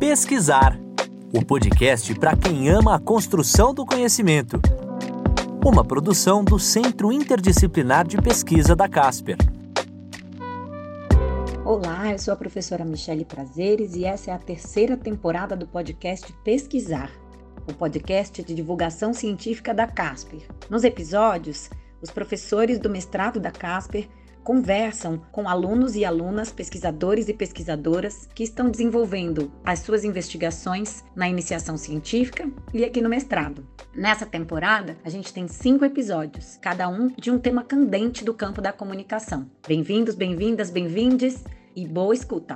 Pesquisar o podcast para quem ama a construção do conhecimento. Uma produção do Centro Interdisciplinar de Pesquisa da Casper. Olá, eu sou a professora Michele Prazeres e essa é a terceira temporada do podcast Pesquisar, o podcast de divulgação científica da Casper. Nos episódios, os professores do mestrado da Casper conversam com alunos e alunas, pesquisadores e pesquisadoras que estão desenvolvendo as suas investigações na iniciação científica e aqui no mestrado. Nessa temporada, a gente tem cinco episódios, cada um de um tema candente do campo da comunicação. Bem-vindos, bem-vindas, bem-vindes e boa escuta!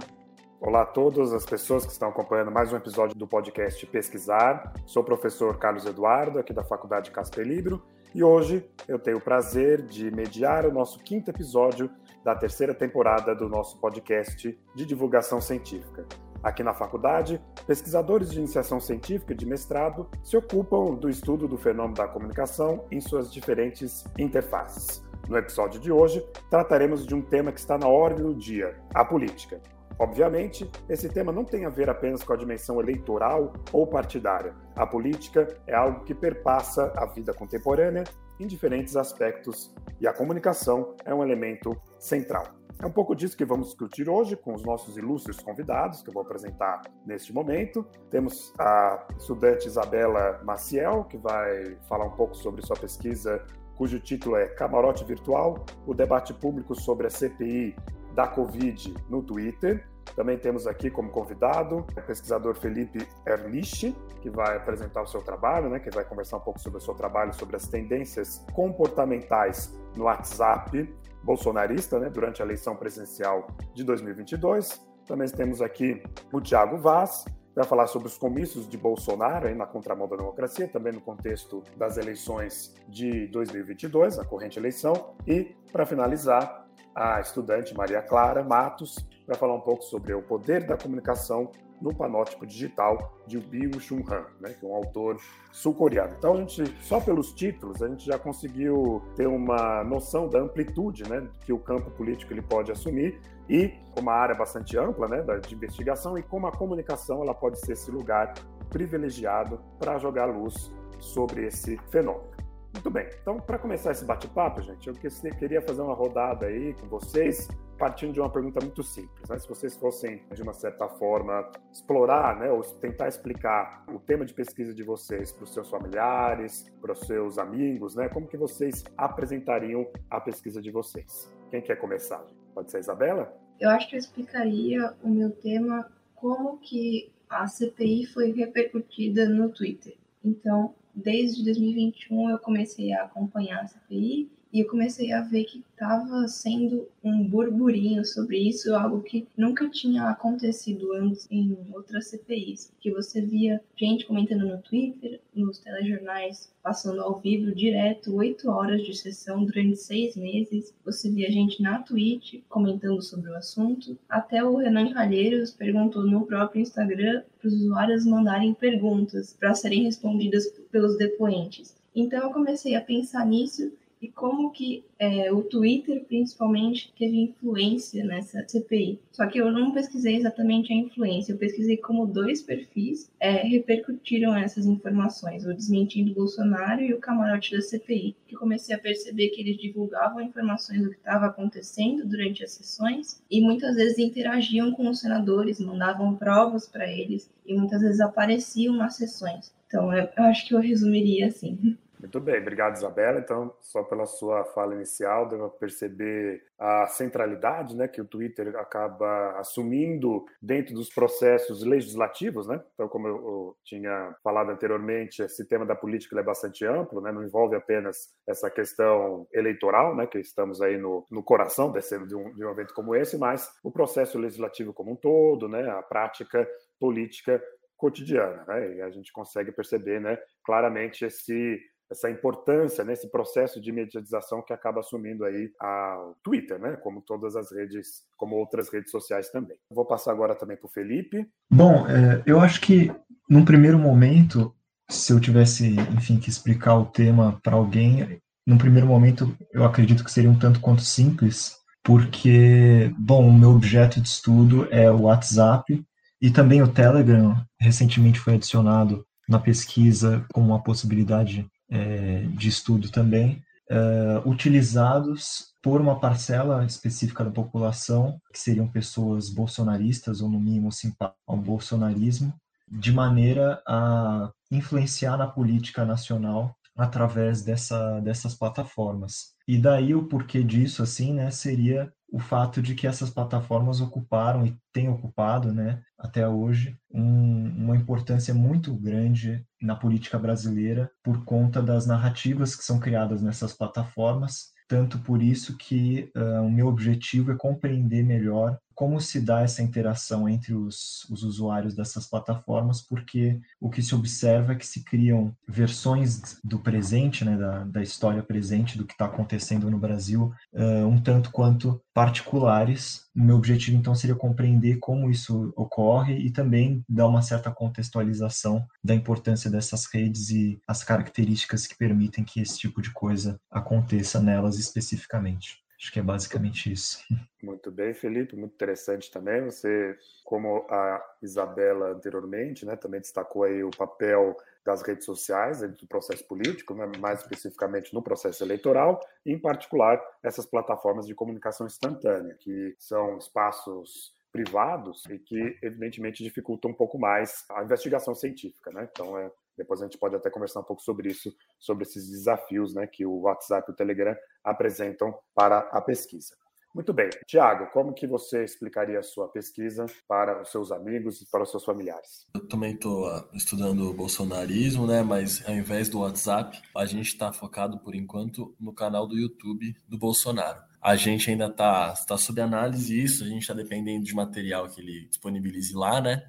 Olá a todas as pessoas que estão acompanhando mais um episódio do podcast Pesquisar. Sou o professor Carlos Eduardo, aqui da Faculdade Casper Libro, e hoje eu tenho o prazer de mediar o nosso quinto episódio da terceira temporada do nosso podcast de divulgação científica. Aqui na faculdade, pesquisadores de iniciação científica de mestrado se ocupam do estudo do fenômeno da comunicação em suas diferentes interfaces. No episódio de hoje, trataremos de um tema que está na ordem do dia: a política. Obviamente, esse tema não tem a ver apenas com a dimensão eleitoral ou partidária. A política é algo que perpassa a vida contemporânea em diferentes aspectos e a comunicação é um elemento central. É um pouco disso que vamos discutir hoje com os nossos ilustres convidados, que eu vou apresentar neste momento. Temos a estudante Isabela Maciel, que vai falar um pouco sobre sua pesquisa, cujo título é Camarote Virtual: o debate público sobre a CPI da Covid no Twitter. Também temos aqui como convidado o pesquisador Felipe Erlich, que vai apresentar o seu trabalho, né, que vai conversar um pouco sobre o seu trabalho, sobre as tendências comportamentais no WhatsApp bolsonarista, né, durante a eleição presidencial de 2022. Também temos aqui o Tiago Vaz, que vai falar sobre os comícios de Bolsonaro aí na contramão da democracia, também no contexto das eleições de 2022, a corrente eleição. E, para finalizar, a estudante Maria Clara Matos vai falar um pouco sobre o poder da comunicação no panótipo digital de Byung Chun Han, né, que é um autor sul-coreano. Então, a gente, só pelos títulos, a gente já conseguiu ter uma noção da amplitude né, que o campo político ele pode assumir e uma área bastante ampla né, de investigação e como a comunicação ela pode ser esse lugar privilegiado para jogar luz sobre esse fenômeno. Muito bem, então para começar esse bate-papo, gente, eu queria fazer uma rodada aí com vocês, partindo de uma pergunta muito simples. Né? Se vocês fossem, de uma certa forma, explorar, né, ou tentar explicar o tema de pesquisa de vocês para os seus familiares, para os seus amigos, né, como que vocês apresentariam a pesquisa de vocês? Quem quer começar? Pode ser a Isabela? Eu acho que eu explicaria o meu tema como que a CPI foi repercutida no Twitter. Então, desde 2021 eu comecei a acompanhar a CPI e eu comecei a ver que estava sendo um burburinho sobre isso, algo que nunca tinha acontecido antes em outras CPIs, que você via gente comentando no Twitter, nos telejornais, passando ao vivo direto, oito horas de sessão durante seis meses, você via gente na Twitch comentando sobre o assunto, até o Renan Calheiros perguntou no próprio Instagram para os usuários mandarem perguntas para serem respondidas pelos depoentes. Então eu comecei a pensar nisso e como que é, o Twitter, principalmente, teve influência nessa CPI. Só que eu não pesquisei exatamente a influência, eu pesquisei como dois perfis é, repercutiram essas informações, o desmentindo Bolsonaro e o camarote da CPI, que comecei a perceber que eles divulgavam informações do que estava acontecendo durante as sessões e muitas vezes interagiam com os senadores, mandavam provas para eles e muitas vezes apareciam nas sessões. Então, eu, acho que eu resumiria assim. Muito bem, obrigado Isabela. Então, só pela sua fala inicial, deu perceber a centralidade né, que o Twitter acaba assumindo dentro dos processos legislativos. Né? Então, como eu, eu tinha falado anteriormente, esse tema da política é bastante amplo, né? não envolve apenas essa questão eleitoral, né, que estamos aí no, no coração desse, de, um, de um evento como esse, mas o processo legislativo como um todo, né, a prática política cotidiana. Né? E a gente consegue perceber né, claramente esse essa importância nesse processo de mediatização que acaba assumindo aí a Twitter, né? Como todas as redes, como outras redes sociais também. Vou passar agora também para o Felipe. Bom, é, eu acho que num primeiro momento, se eu tivesse, enfim, que explicar o tema para alguém, num primeiro momento eu acredito que seria um tanto quanto simples, porque, bom, o meu objeto de estudo é o WhatsApp E também o Telegram recentemente foi adicionado na pesquisa como uma possibilidade é, de estudo também, é, utilizados por uma parcela específica da população, que seriam pessoas bolsonaristas ou no mínimo simpáticas ao bolsonarismo, de maneira a influenciar na política nacional através dessa, dessas plataformas. E daí o porquê disso, assim, né, seria o fato de que essas plataformas ocuparam e têm ocupado, né, até hoje, um, uma importância muito grande na política brasileira por conta das narrativas que são criadas nessas plataformas. Tanto por isso que uh, o meu objetivo é compreender melhor como se dá essa interação entre os, os, usuários dessas plataformas, porque o que se observa é que se criam versões do presente, né, da, da história presente, do que está acontecendo no Brasil, uh, um tanto quanto particulares. Meu objetivo, então, seria compreender como isso ocorre e também dar uma certa contextualização da importância dessas redes e as características que permitem que esse tipo de coisa aconteça nelas especificamente. Acho que é basicamente isso. Muito bem, Felipe, muito interessante também. Você, como a Isabela anteriormente, né, também destacou aí o papel das redes sociais dentro do processo político, né, mais especificamente no processo eleitoral, e em particular essas plataformas de comunicação instantânea, que são espaços privados e que evidentemente dificultam um pouco mais a investigação científica, né? Então é depois a gente pode até conversar um pouco sobre isso, sobre esses desafios né, que o WhatsApp e o Telegram apresentam para a pesquisa. Muito bem. Tiago, como que você explicaria a sua pesquisa para os seus amigos e para os seus familiares? Eu também estou ah, estudando o bolsonarismo, né? Mas ao invés do WhatsApp, a gente está focado, por enquanto, no canal do YouTube do Bolsonaro. A gente ainda está tá sob análise isso, a gente está dependendo de material que ele disponibilize lá, né?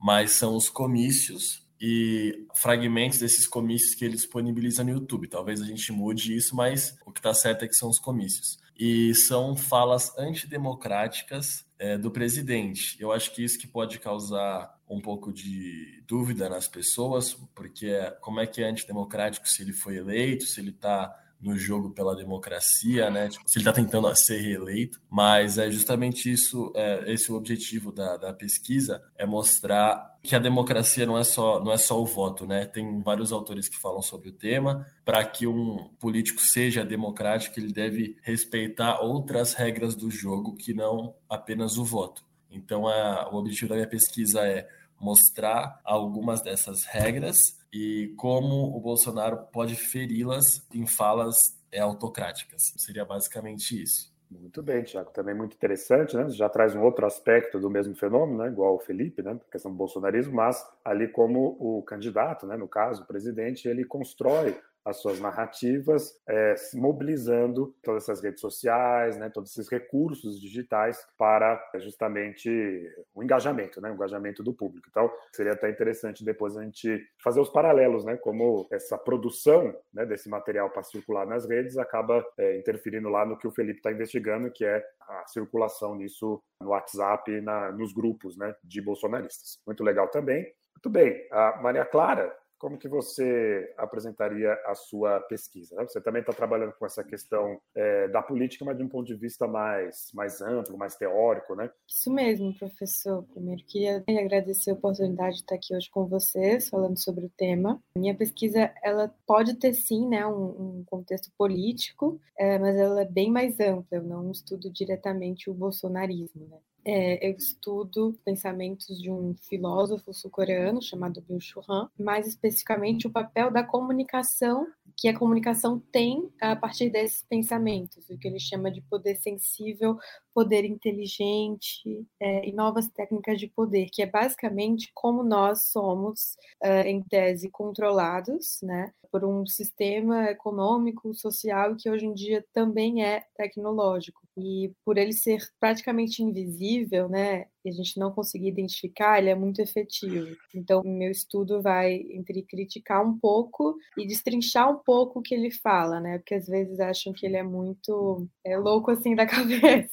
Mas são os comícios e fragmentos desses comícios que ele disponibiliza no YouTube. Talvez a gente mude isso, mas o que está certo é que são os comícios. E são falas antidemocráticas é, do presidente. Eu acho que isso que pode causar um pouco de dúvida nas pessoas, porque como é que é antidemocrático se ele foi eleito, se ele está no jogo pela democracia, né? Tipo, se ele está tentando ser reeleito, mas é justamente isso, é, esse é o objetivo da, da pesquisa, é mostrar que a democracia não é só não é só o voto, né? Tem vários autores que falam sobre o tema. Para que um político seja democrático, ele deve respeitar outras regras do jogo que não apenas o voto. Então, a, o objetivo da minha pesquisa é mostrar algumas dessas regras e como o Bolsonaro pode feri-las em falas é, autocráticas. Seria basicamente isso. Muito bem, Tiago. Também muito interessante, né? Já traz um outro aspecto do mesmo fenômeno, né? Igual o Felipe, né? A questão do bolsonarismo, mas ali como o candidato, né? No caso, o presidente, ele constrói as suas narrativas, é, mobilizando todas essas redes sociais, né, todos esses recursos digitais para justamente o engajamento, né, o engajamento do público. Então, seria até interessante depois a gente fazer os paralelos, né, como essa produção né, desse material para circular nas redes acaba é, interferindo lá no que o Felipe está investigando, que é a circulação nisso no WhatsApp na, nos grupos né, de bolsonaristas. Muito legal também. Muito bem, a Maria Clara como que você apresentaria a sua pesquisa? Né? Você também está trabalhando com essa questão é, da política, mas de um ponto de vista mais, mais amplo, mais teórico, né? Isso mesmo, professor. Primeiro, queria agradecer a oportunidade de estar aqui hoje com vocês, falando sobre o tema. Minha pesquisa, ela pode ter, sim, né, um, um contexto político, é, mas ela é bem mais ampla. Eu não estudo diretamente o bolsonarismo, né? É, eu estudo pensamentos de um filósofo sul-coreano chamado Byung Chul Han, mais especificamente o papel da comunicação que a comunicação tem a partir desses pensamentos, o que ele chama de poder sensível, poder inteligente é, e novas técnicas de poder, que é basicamente como nós somos, uh, em tese, controlados né, por um sistema econômico, social, que hoje em dia também é tecnológico. E por ele ser praticamente invisível, né, e a gente não conseguir identificar, ele é muito efetivo. Então, meu estudo vai entre criticar um pouco e destrinchar um pouco o que ele fala, né? Porque às vezes acham que ele é muito é, louco assim da cabeça.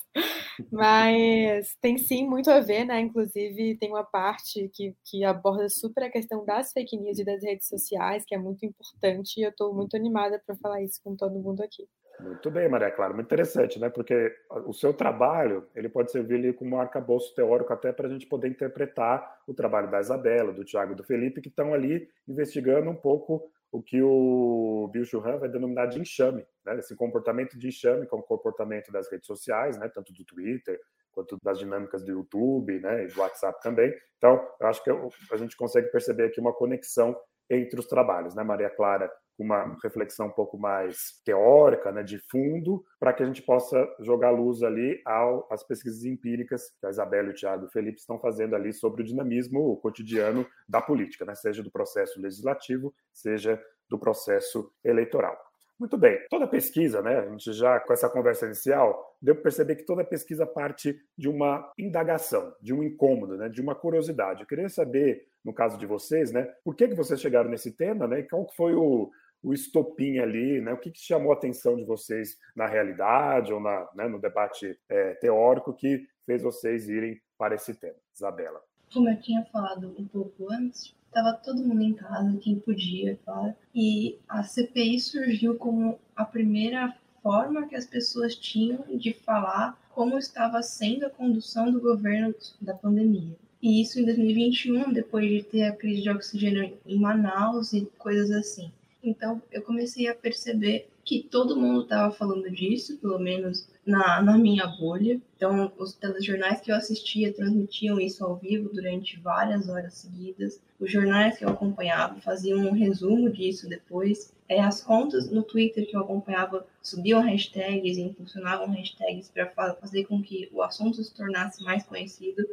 Mas tem sim muito a ver, né? Inclusive, tem uma parte que, que aborda super a questão das fake news e das redes sociais, que é muito importante, e eu estou muito animada para falar isso com todo mundo aqui. Muito bem, Maria Clara, muito interessante, né? Porque o seu trabalho ele pode servir ali como um arcabouço teórico até para a gente poder interpretar o trabalho da Isabela, do Tiago e do Felipe, que estão ali investigando um pouco o que o Bill Churran vai denominar de enxame, né? Esse comportamento de enxame, que é comportamento das redes sociais, né? Tanto do Twitter quanto das dinâmicas do YouTube, né? E do WhatsApp também. Então, eu acho que a gente consegue perceber aqui uma conexão entre os trabalhos, né, Maria Clara? Uma reflexão um pouco mais teórica, né, de fundo, para que a gente possa jogar luz ali ao, às pesquisas empíricas que a Isabela, o Tiago e o Felipe estão fazendo ali sobre o dinamismo cotidiano da política, né, seja do processo legislativo, seja do processo eleitoral. Muito bem, toda pesquisa, né? A gente já com essa conversa inicial deu para perceber que toda pesquisa parte de uma indagação, de um incômodo, né? De uma curiosidade. Eu queria saber, no caso de vocês, né? Por que que vocês chegaram nesse tema, né? E qual foi o, o estopim ali, né? O que, que chamou a atenção de vocês na realidade ou na, né, no debate é, teórico que fez vocês irem para esse tema, Isabela? Como eu tinha falado um pouco antes, Tava todo mundo em casa, quem podia, claro. E a CPI surgiu como a primeira forma que as pessoas tinham de falar como estava sendo a condução do governo da pandemia. E isso em 2021, depois de ter a crise de oxigênio em Manaus e coisas assim. Então eu comecei a perceber que todo mundo estava falando disso, pelo menos na, na minha bolha. Então, os telejornais que eu assistia transmitiam isso ao vivo durante várias horas seguidas. Os jornais que eu acompanhava faziam um resumo disso depois. É, as contas no Twitter que eu acompanhava subiam hashtags e impulsionavam hashtags para fazer com que o assunto se tornasse mais conhecido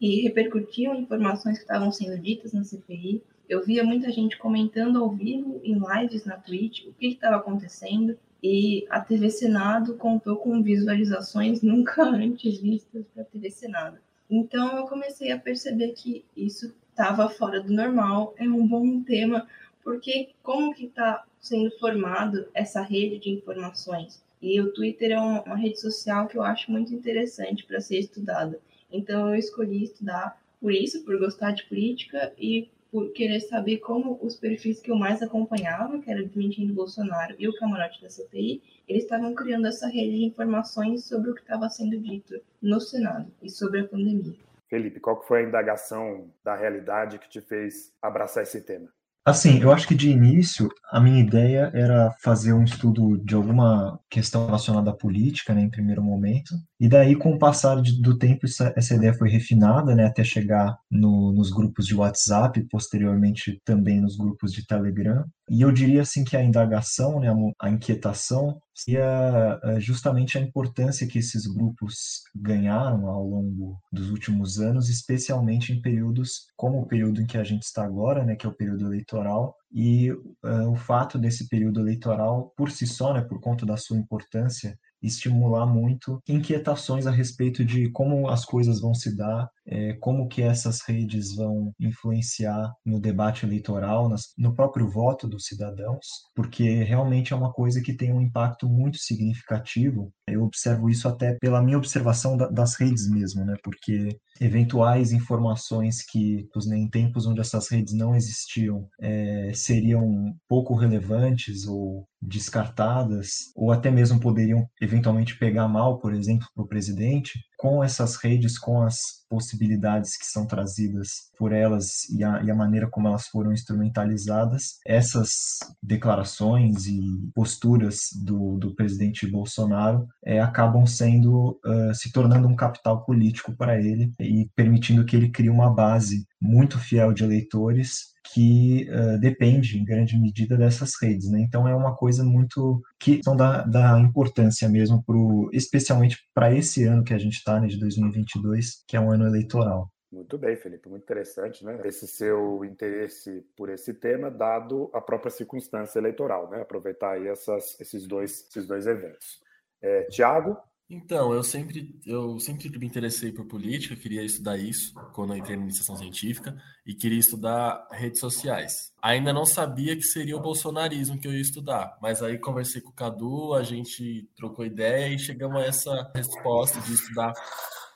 e repercutiam informações que estavam sendo ditas na CPI. Eu via muita gente comentando ao vivo em lives na Twitch o que estava acontecendo e a TV Senado contou com visualizações nunca antes vistas para a TV Senado. Então eu comecei a perceber que isso estava fora do normal, é um bom tema, porque como que está sendo formado essa rede de informações? E o Twitter é uma, uma rede social que eu acho muito interessante para ser estudada. Então eu escolhi estudar por isso, por gostar de política e por querer saber como os perfis que eu mais acompanhava, que era Desmentindo Bolsonaro e o Camarote da CPI, eles estavam criando essa rede de informações sobre o que estava sendo dito no Senado e sobre a pandemia. Felipe, qual foi a indagação da realidade que te fez abraçar esse tema? Assim, eu acho que de início a minha ideia era fazer um estudo de alguma questão relacionada à política, né, em primeiro momento, e daí com o passar do tempo essa, essa ideia foi refinada, né, até chegar no, nos grupos de WhatsApp, posteriormente também nos grupos de Telegram, e eu diria assim que a indagação, né, a inquietação, seria eh, justamente a importância que esses grupos ganharam ao longo dos últimos anos, especialmente em períodos como o período em que a gente está agora, né, que é o período eleitoral, e uh, o fato desse período eleitoral, por si só, né, por conta da sua importância, estimular muito inquietações a respeito de como as coisas vão se dar, é, como que essas redes vão influenciar no debate eleitoral, nas, no próprio voto dos cidadãos, porque realmente é uma coisa que tem um impacto muito significativo. Eu observo isso até pela minha observação da, das redes mesmo, né? Porque eventuais informações que, em tempos onde essas redes não existiam, é, seriam pouco relevantes ou descartadas, ou até mesmo poderiam eventualmente pegar mal, por exemplo, para o presidente, com essas redes, com as possibilidades que são trazidas por elas e a, e a, maneira como elas foram instrumentalizadas, essas declarações e posturas do, do presidente Bolsonaro é, acabam sendo, uh, se tornando um capital político para ele e permitindo que ele crie uma base muito fiel de eleitores que uh, depende em grande medida dessas redes, né? Então é uma coisa muito que são da importância mesmo pro, especialmente para esse ano que a gente está, né, de 2022, que é um ano eleitoral. Muito bem, Felipe, muito interessante, né? Esse seu interesse por esse tema, dado a própria circunstância eleitoral, né? Aproveitar aí essas, esses dois, esses dois eventos. É, Tiago, então, eu sempre, eu sempre me interessei por política, queria estudar isso quando entrei na iniciação científica e queria estudar redes sociais. Ainda não sabia que seria o bolsonarismo que eu ia estudar, mas aí conversei com o Cadu, a gente trocou ideia e chegamos a essa resposta de estudar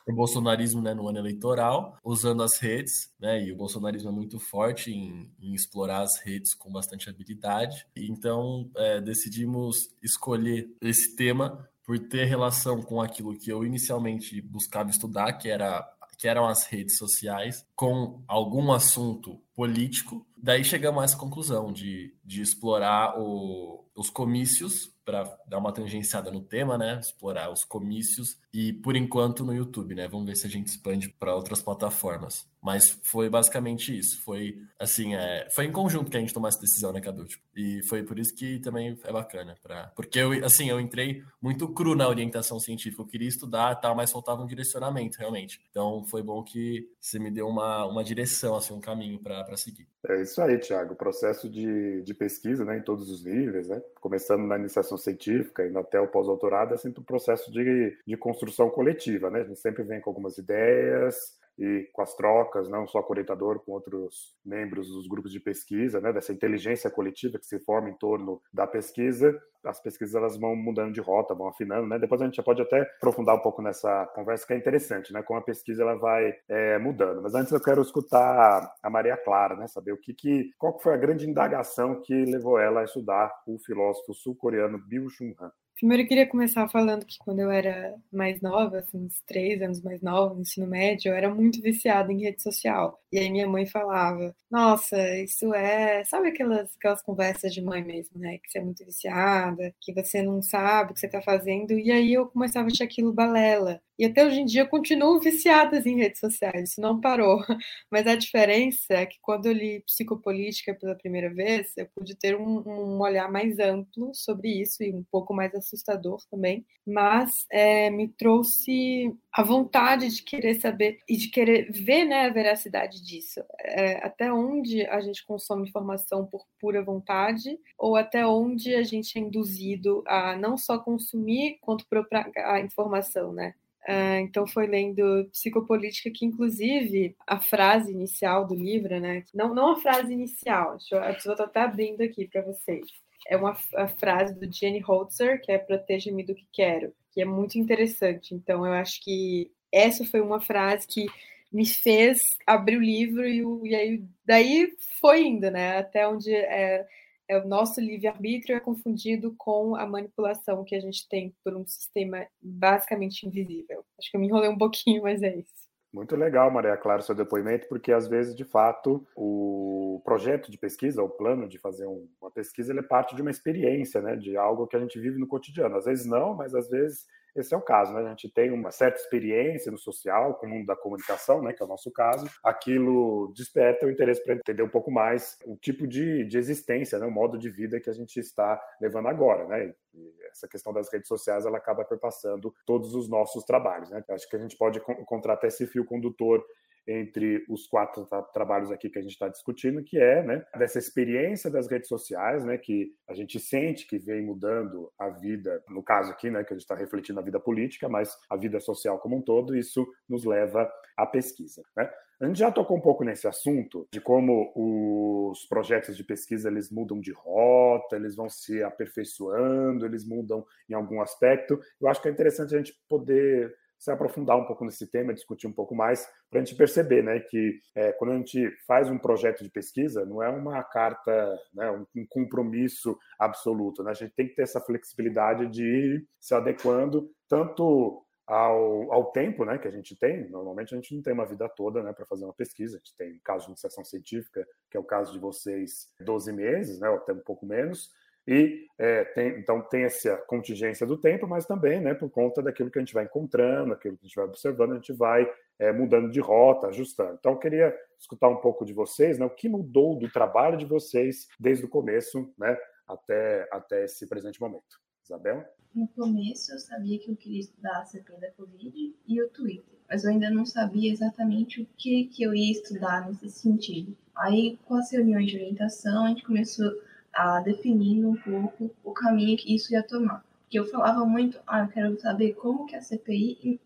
o bolsonarismo né, no ano eleitoral, usando as redes, né? E o bolsonarismo é muito forte em, em explorar as redes com bastante habilidade. Então, é, decidimos escolher esse tema por ter relação com aquilo que eu inicialmente buscava estudar, que era que eram as redes sociais, com algum assunto político. Daí chegamos a essa conclusão de, de explorar o, os comícios para dar uma tangenciada no tema, né? Explorar os comícios e por enquanto no YouTube, né? Vamos ver se a gente expande para outras plataformas. Mas foi basicamente isso. Foi assim, é, foi em conjunto que a gente tomou essa decisão, né, Cadu? Tipo, e foi por isso que também é bacana, pra, porque eu assim eu entrei muito cru na orientação científica. Eu queria estudar, tal, mas faltava um direcionamento realmente. Então foi bom que você me deu uma, uma direção, assim, um caminho para seguir. É isso aí, Thiago. O processo de, de pesquisa, né, em todos os níveis, né, começando na iniciação científica e até o pós-doutorado, é sempre um processo de, de construção coletiva, né? A gente sempre vem com algumas ideias, e com as trocas, não só com o orientador, com outros membros dos grupos de pesquisa, né, dessa inteligência coletiva que se forma em torno da pesquisa, as pesquisas elas vão mudando de rota, vão afinando, né? Depois a gente já pode até aprofundar um pouco nessa conversa que é interessante, né? Como a pesquisa ela vai é, mudando. Mas antes eu quero escutar a Maria Clara, né? Saber o que, que qual foi a grande indagação que levou ela a estudar o filósofo sul-coreano Byung Chul Han. Primeiro eu queria começar falando que quando eu era mais nova, assim, uns três anos mais nova, no ensino médio, eu era muito viciada em rede social. E aí minha mãe falava, nossa, isso é, sabe aquelas, aquelas conversas de mãe mesmo, né? Que você é muito viciada, que você não sabe o que você tá fazendo. E aí eu começava a achar aquilo balela. E até hoje em dia eu continuo viciada em redes sociais, isso não parou. Mas a diferença é que quando eu li psicopolítica pela primeira vez, eu pude ter um, um olhar mais amplo sobre isso e um pouco mais assustador também. Mas é, me trouxe a vontade de querer saber e de querer ver né, a veracidade disso. É, até onde a gente consome informação por pura vontade ou até onde a gente é induzido a não só consumir quanto propagar a informação, né? Uh, então foi lendo Psicopolítica que inclusive a frase inicial do livro, né? Não, não a frase inicial, deixa eu, estou até abrindo aqui para vocês. É uma a frase do Jenny Holzer, que é Proteja-me do que quero, que é muito interessante. Então eu acho que essa foi uma frase que me fez abrir o livro e, e aí daí foi indo, né? Até onde é, é o nosso livre-arbítrio é confundido com a manipulação que a gente tem por um sistema basicamente invisível. Acho que eu me enrolei um pouquinho, mas é isso. Muito legal, Maria Clara, seu depoimento, porque às vezes, de fato, o projeto de pesquisa, o plano de fazer uma pesquisa, ele é parte de uma experiência, né, de algo que a gente vive no cotidiano. Às vezes não, mas às vezes esse é o caso, né? A gente tem uma certa experiência no social, com o mundo da comunicação, né? Que é o nosso caso. Aquilo desperta o interesse para entender um pouco mais o tipo de, de existência, né? O modo de vida que a gente está levando agora, né? E essa questão das redes sociais, ela acaba perpassando todos os nossos trabalhos, né? Acho que a gente pode encontrar até esse fio condutor entre os quatro tra trabalhos aqui que a gente está discutindo, que é né, dessa experiência das redes sociais, né, que a gente sente que vem mudando a vida, no caso aqui, né, que a gente está refletindo a vida política, mas a vida social como um todo, isso nos leva à pesquisa. Né? A gente já tocou um pouco nesse assunto de como os projetos de pesquisa eles mudam de rota, eles vão se aperfeiçoando, eles mudam em algum aspecto. Eu acho que é interessante a gente poder se aprofundar um pouco nesse tema, discutir um pouco mais, para a gente perceber né, que é, quando a gente faz um projeto de pesquisa, não é uma carta, né, um, um, compromisso absoluto. Né? A gente tem que ter essa flexibilidade de ir se adequando tanto ao, ao tempo né, que a gente tem. Normalmente a gente não tem uma vida toda né, para fazer uma pesquisa. A gente tem caso de iniciação científica, que é o caso de vocês, 12 meses, né, ou até um pouco menos e é, tem, então tem essa contingência do tempo, mas também, né, por conta daquilo que a gente vai encontrando, aquilo que a gente vai observando, a gente vai é, mudando de rota, ajustando. Então, eu queria escutar um pouco de vocês, né, o que mudou do trabalho de vocês desde o começo, né, até, até esse presente momento. Isabel? No começo, eu sabia que eu queria estudar a CP da Covid e o Twitter, mas eu ainda não sabia exatamente o que, que eu ia estudar nesse sentido. Aí, com as reuniões de orientação, a gente começou a definir um pouco o caminho que isso ia tomar. Que eu falava muito, ah, eu quero saber como que a CPI,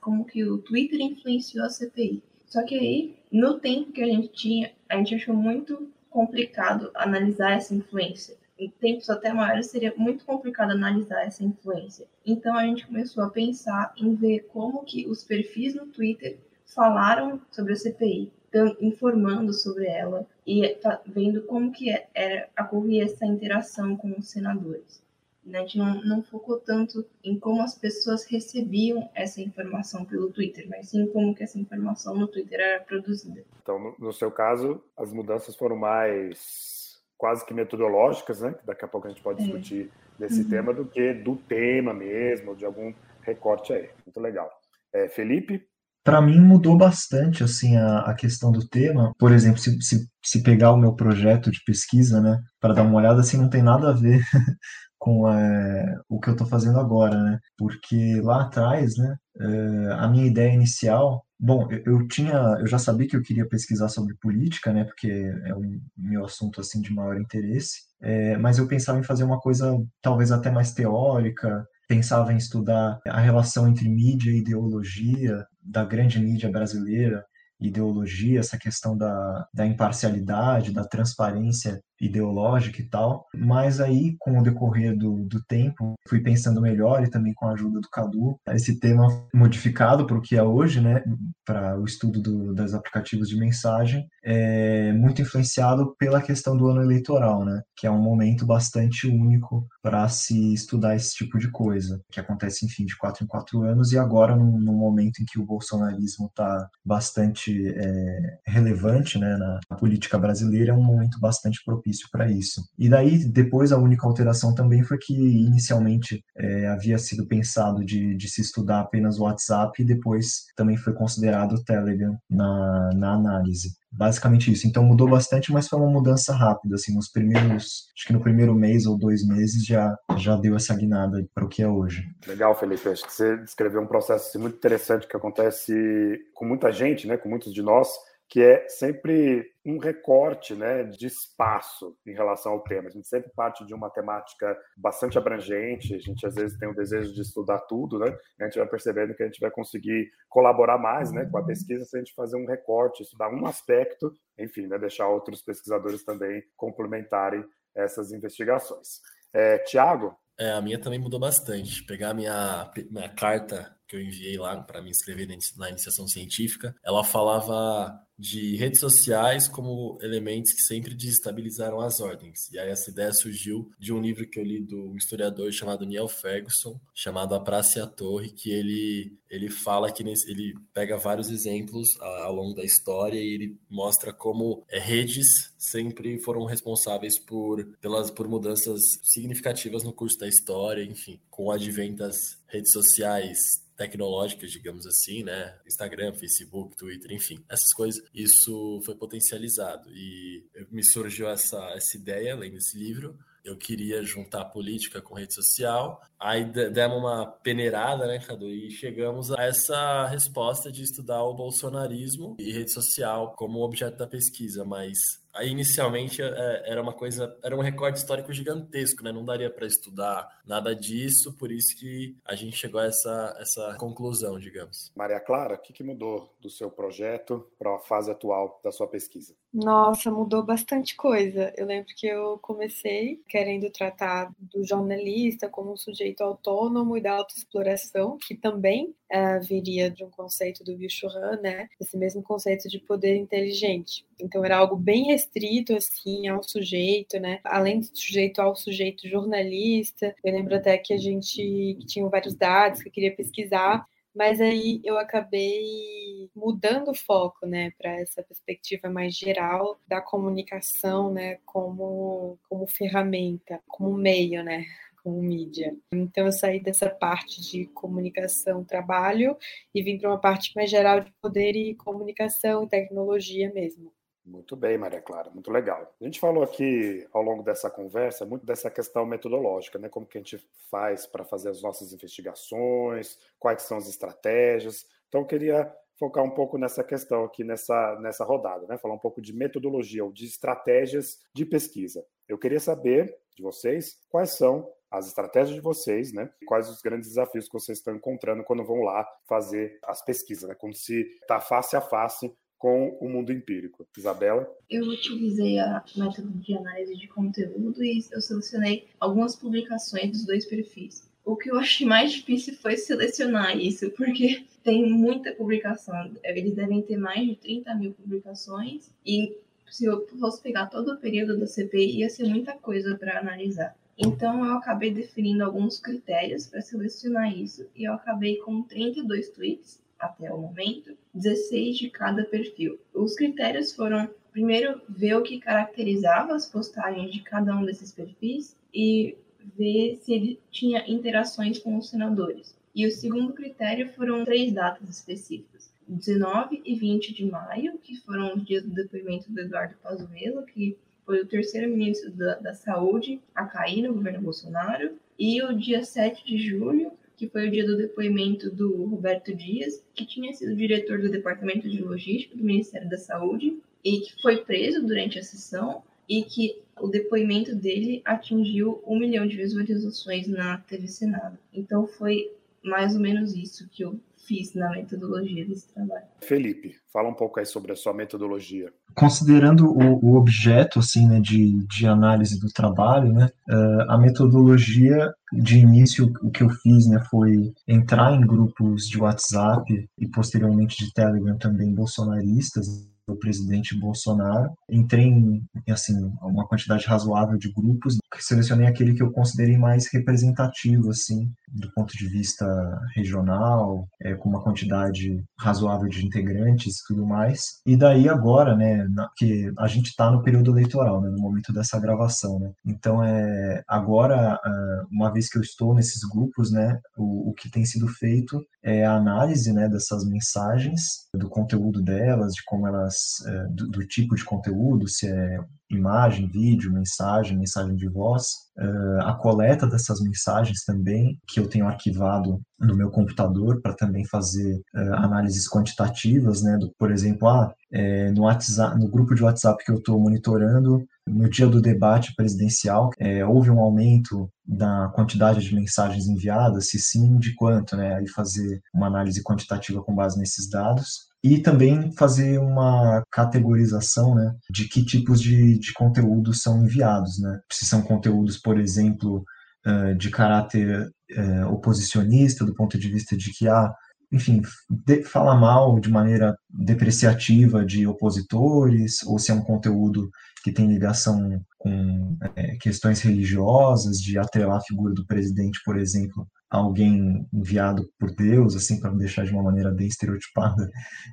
como que o Twitter influenciou a CPI. Só que aí, no tempo que a gente tinha, a gente achou muito complicado analisar essa influência. em tempos até maiores, seria muito complicado analisar essa influência. Então a gente começou a pensar em ver como que os perfis no Twitter falaram sobre a CPI, informando sobre ela e tá vendo como que é, era ocorria essa interação com os senadores. Né? A gente não, não focou tanto em como as pessoas recebiam essa informação pelo Twitter, mas sim como que essa informação no Twitter era produzida. Então, no, no seu caso, as mudanças foram mais quase que metodológicas, né? Daqui a pouco a gente pode é. discutir desse uhum. tema, do que do tema mesmo, de algum recorte aí. Muito legal. É, Felipe? Para mim mudou bastante assim a, a, questão do tema. Por exemplo, se, se, se pegar o meu projeto de pesquisa, né, para dar uma olhada, assim, não tem nada a ver com é, o que eu estou fazendo agora, né? Porque lá atrás, né, é, a minha ideia inicial, bom, eu, tinha, eu já sabia que eu queria pesquisar sobre política, né? Porque é o meu assunto assim de maior interesse. É, mas eu pensava em fazer uma coisa talvez até mais teórica, pensava em estudar a relação entre mídia e ideologia da grande mídia brasileira, ideologia, essa questão da, da imparcialidade, da transparência ideológica e tal, mas aí com o decorrer do, do tempo fui pensando melhor e também com a ajuda do Cadu, esse tema modificado para o que é hoje, né, para o estudo do, das aplicativos de mensagem, é muito influenciado pela questão do ano eleitoral, né, que é um momento bastante único para se estudar esse tipo de coisa, que acontece, enfim, de quatro em quatro anos e agora num, num momento em que o bolsonarismo está bastante é, relevante, né, na política brasileira, é um momento bastante propício propício para isso. E daí, depois, a única alteração também foi que, inicialmente, é, havia sido pensado de, de se estudar apenas o WhatsApp e depois também foi considerado o Telegram na, na análise basicamente isso. Então mudou bastante, mas foi uma mudança rápida, assim, nos primeiros, acho que no primeiro mês ou dois meses já já deu essa guinada para o que é hoje. Legal, Felipe. Acho que você descreveu um processo assim, muito interessante que acontece com muita gente, né, com muitos de nós que é sempre um recorte né, de espaço em relação ao tema. A gente sempre parte de uma temática bastante abrangente, a gente às vezes tem o desejo de estudar tudo, né? A gente vai percebendo que a gente vai conseguir colaborar mais né, com a pesquisa se a gente fazer um recorte, estudar um aspecto, enfim, né, deixar outros pesquisadores também complementarem essas investigações. É, Tiago? É, a minha também mudou bastante. Pegar minha, minha carta que eu enviei lá para me inscrever na iniciação científica, ela falava de redes sociais como elementos que sempre desestabilizaram as ordens. E aí essa ideia surgiu de um livro que eu li do historiador chamado Neil Ferguson, chamado A Praça e a Torre, que ele ele fala que nesse, ele pega vários exemplos ao longo da história e ele mostra como é, redes sempre foram responsáveis por pelas por mudanças significativas no curso da história, enfim, com adventas redes sociais tecnológicas, digamos assim, né? Instagram, Facebook, Twitter, enfim, essas coisas, isso foi potencializado. E me surgiu essa, essa ideia, além desse livro, eu queria juntar política com rede social. Aí demos uma peneirada, né, Cadu? E chegamos a essa resposta de estudar o bolsonarismo e rede social como objeto da pesquisa, mas Aí, inicialmente, é, era uma coisa, era um recorde histórico gigantesco, né? Não daria para estudar nada disso, por isso que a gente chegou a essa, essa conclusão, digamos. Maria Clara, o que, que mudou do seu projeto para a fase atual da sua pesquisa? Nossa, mudou bastante coisa. Eu lembro que eu comecei querendo tratar do jornalista como um sujeito autônomo e da autoexploração, que também uh, viria de um conceito do Bill Churran, né? Esse mesmo conceito de poder inteligente. Então era algo bem restrito assim ao sujeito, né? Além do sujeito ao sujeito jornalista. Eu lembro até que a gente tinha vários dados que eu queria pesquisar, mas aí eu acabei mudando o foco, né, para essa perspectiva mais geral da comunicação, né, como como ferramenta, como meio, né, como mídia. Então eu saí dessa parte de comunicação, trabalho e vim para uma parte mais geral de poder e comunicação e tecnologia mesmo. Muito bem, Maria Clara, muito legal. A gente falou aqui ao longo dessa conversa muito dessa questão metodológica, né? Como que a gente faz para fazer as nossas investigações, quais são as estratégias. Então, eu queria focar um pouco nessa questão aqui nessa, nessa rodada, né? Falar um pouco de metodologia ou de estratégias de pesquisa. Eu queria saber de vocês quais são as estratégias de vocês, né? Quais os grandes desafios que vocês estão encontrando quando vão lá fazer as pesquisas, né? Quando se está face a face com o mundo empírico. Isabela? Eu utilizei a método de análise de conteúdo e eu selecionei algumas publicações dos dois perfis. O que eu achei mais difícil foi selecionar isso, porque tem muita publicação. Eles devem ter mais de 30 mil publicações e se eu fosse pegar todo o período da CPI, ia ser muita coisa para analisar. Então, eu acabei definindo alguns critérios para selecionar isso e eu acabei com 32 tweets até o momento, 16 de cada perfil. Os critérios foram, primeiro, ver o que caracterizava as postagens de cada um desses perfis e ver se ele tinha interações com os senadores. E o segundo critério foram três datas específicas. 19 e 20 de maio, que foram os dias do depoimento do Eduardo Pazuello, que foi o terceiro ministro da, da Saúde a cair no governo Bolsonaro, e o dia 7 de julho, que foi o dia do depoimento do Roberto Dias, que tinha sido diretor do Departamento de Logística do Ministério da Saúde e que foi preso durante a sessão e que o depoimento dele atingiu um milhão de visualizações na TV Senado. Então foi mais ou menos isso que eu fiz na metodologia desse trabalho. Felipe, fala um pouco aí sobre a sua metodologia. Considerando o, o objeto assim, né, de, de análise do trabalho, né, uh, a metodologia de início o que eu fiz né, foi entrar em grupos de WhatsApp e posteriormente de Telegram também bolsonaristas do presidente Bolsonaro. Entrei em, assim, uma quantidade razoável de grupos, selecionei aquele que eu considerei mais representativo, assim, do ponto de vista regional, é, com uma quantidade razoável de integrantes e tudo mais. E daí agora, né, na, que a gente está no período eleitoral, né, no momento dessa gravação, né. Então, é, agora, ah, uma vez que eu estou nesses grupos, né, o, o que tem sido feito é a análise, né, dessas mensagens, do conteúdo delas, de como elas, é, do, do tipo de conteúdo, se é imagem, vídeo, mensagem, mensagem de voz, uh, a coleta dessas mensagens também, que eu tenho arquivado no meu computador para também fazer uh, análises quantitativas, né, do, por exemplo, ah, é, no, WhatsApp, no grupo de WhatsApp que eu estou monitorando, no dia do debate presidencial, é, houve um aumento da quantidade de mensagens enviadas, se sim, de quanto, né, aí fazer uma análise quantitativa com base nesses dados e também fazer uma categorização né, de que tipos de, de conteúdos são enviados. Né? Se são conteúdos, por exemplo, de caráter oposicionista, do ponto de vista de que há ah, enfim, de, fala mal de maneira depreciativa de opositores, ou se é um conteúdo que tem ligação com é, questões religiosas, de atrelar a figura do presidente, por exemplo, alguém enviado por Deus, assim, para deixar de uma maneira bem estereotipada,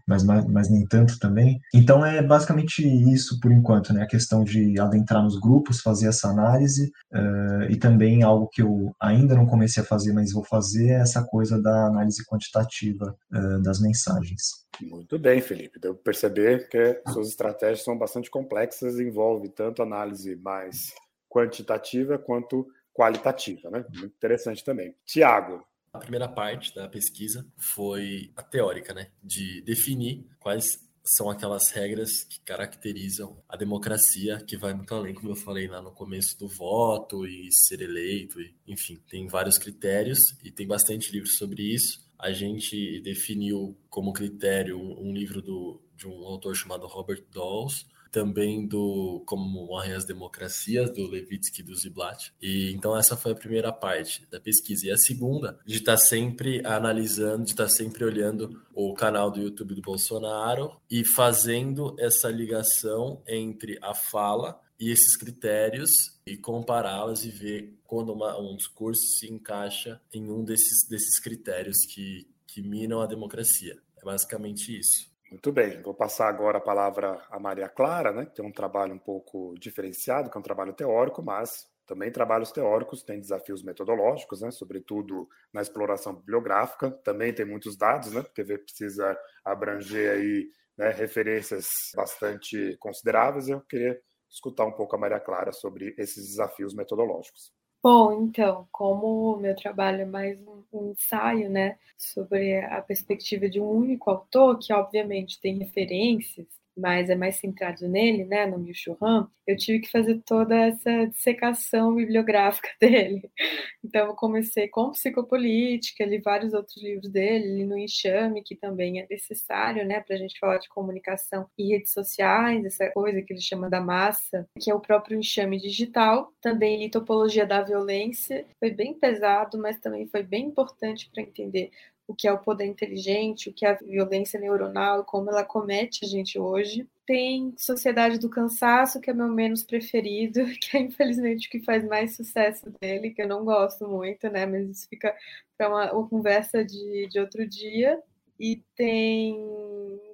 mas, mas, mas, nem tanto também. Então é basicamente isso por enquanto, né? A questão de adentrar nos grupos, fazer essa análise, uh, e também algo que eu ainda não comecei a fazer, mas vou fazer, é essa coisa da análise quantitativa uh, das mensagens. Muito bem, Felipe. Deu para perceber que suas estratégias são bastante complexas, envolve tanto análise mais quantitativa quanto qualitativa, né? Muito interessante também. Tiago. A primeira parte da pesquisa foi a teórica, né? De definir quais são aquelas regras que caracterizam a democracia, que vai muito além, como eu falei lá no começo, do voto e ser eleito, e, enfim, tem vários critérios e tem bastante livro sobre isso. A gente definiu como critério um, um livro do, de um autor chamado Robert Dawes, também do Como Morrem as Democracias, do Levitsky e do Ziblatt. E então essa foi a primeira parte da pesquisa. E a segunda, de estar sempre analisando, de estar sempre olhando o canal do YouTube do Bolsonaro e fazendo essa ligação entre a fala e esses critérios e compará-las e ver quando uma, um discurso se encaixa em um desses, desses critérios que, que minam a democracia. É basicamente isso. Muito bem, vou passar agora a palavra a Maria Clara, né, que tem um trabalho um pouco diferenciado, que é um trabalho teórico, mas também trabalhos teóricos têm desafios metodológicos, né, sobretudo na exploração bibliográfica. Também tem muitos dados, né, porque precisa abranger aí né, referências bastante consideráveis. Eu queria escutar um pouco a Maria Clara sobre esses desafios metodológicos. Bom, então, como o meu trabalho é mais um, ensaio, né, sobre a perspectiva de um único autor, que obviamente tem referências, mas é mais centrado nele, né, no Miu Han, eu tive que fazer toda essa dissecação bibliográfica dele. Então, eu comecei com psicopolítica, li vários outros livros dele, li no Enxame, que também é necessário, né, para a gente falar de comunicação e redes sociais, essa coisa que ele chama da massa, que é o próprio Enxame Digital. Também li Topologia da Violência, foi bem pesado, mas também foi bem importante para entender o que é o poder inteligente, o que é a violência neuronal, como ela comete a gente hoje. Tem Sociedade do Cansaço, que é meu menos preferido, que é infelizmente o que faz mais sucesso dele, que eu não gosto muito, né? Mas isso fica para uma, uma, conversa de, de outro dia. E tem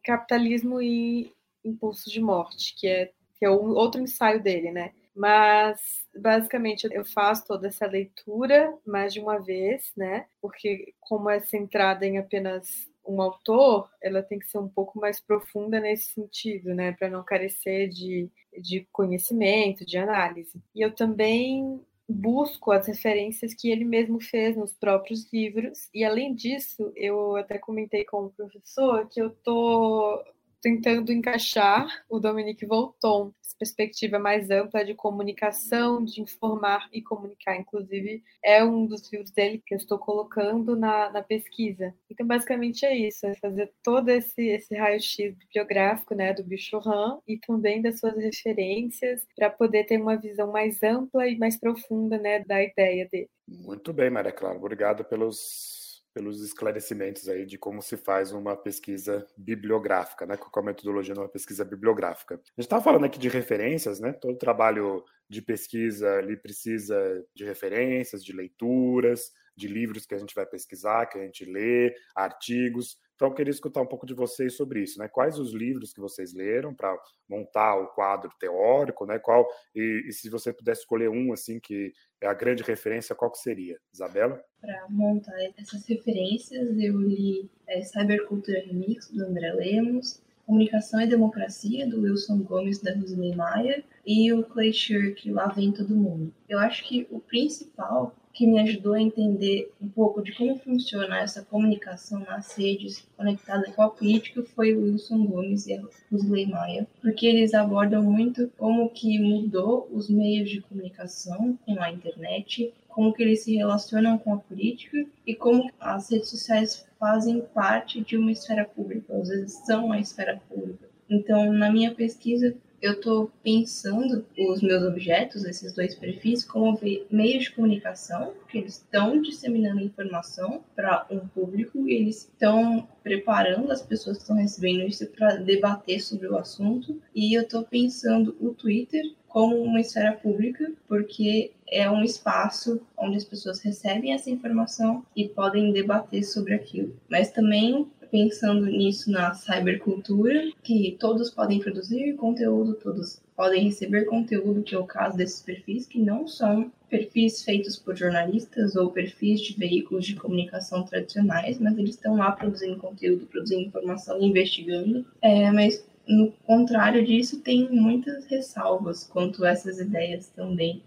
Capitalismo e Impulso de Morte, que é, que é outro ensaio dele, né? Mas basicamente eu faço toda essa leitura mais de uma vez, né? Porque como é centrada em apenas um autor, ela tem que ser um pouco mais profunda nesse sentido, né, para não carecer de, de conhecimento, de análise. E eu também busco as referências que ele mesmo fez nos próprios livros, e além disso, eu até comentei com o professor que eu estou tentando encaixar o Dominique Volton, perspectiva mais ampla de comunicação, de informar e comunicar. Inclusive, é um dos livros dele que eu estou colocando na, na pesquisa. Então, basicamente é isso, é fazer todo esse, esse raio-x bibliográfico né, do Bichoran e também das suas referências para poder ter uma visão mais ampla e mais profunda né, da ideia dele. Muito bem, Maria Clara. Obrigado pelos pelos esclarecimentos aí de como se faz uma pesquisa bibliográfica, né? Qual é a metodologia de uma pesquisa bibliográfica. A gente estava falando aqui de referências, né? Todo trabalho de pesquisa ali precisa de referências, de leituras, de livros que a gente vai pesquisar, que a gente lê, artigos. Então, eu queria escutar um pouco de vocês sobre isso, né? Quais os livros que vocês leram para montar o quadro teórico, né? Qual e, e, se você pudesse escolher um assim que é a grande referência, qual que seria, Isabela? Para montar essas referências, eu li é, Cybercultura Remix do André Lemos, Comunicação e Democracia do Wilson Gomes da Rosemary Maia e o Clay Shirk Lá Vem Todo Mundo. Eu acho que o principal que me ajudou a entender um pouco de como funciona essa comunicação nas redes conectada com a política foi o Wilson Gomes e Rosley Maia, porque eles abordam muito como que mudou os meios de comunicação com a internet, como que eles se relacionam com a política e como as redes sociais fazem parte de uma esfera pública, às vezes são uma esfera pública. Então, na minha pesquisa, eu estou pensando os meus objetos, esses dois perfis, como meios de comunicação, que eles estão disseminando informação para um público e eles estão preparando as pessoas que estão recebendo isso para debater sobre o assunto. E eu estou pensando o Twitter como uma esfera pública, porque é um espaço onde as pessoas recebem essa informação e podem debater sobre aquilo. Mas também pensando nisso na cybercultura, que todos podem produzir conteúdo, todos podem receber conteúdo, que é o caso desses perfis, que não são perfis feitos por jornalistas ou perfis de veículos de comunicação tradicionais, mas eles estão lá produzindo conteúdo, produzindo informação, investigando. É, mas no contrário disso, tem muitas ressalvas quanto a essas ideias também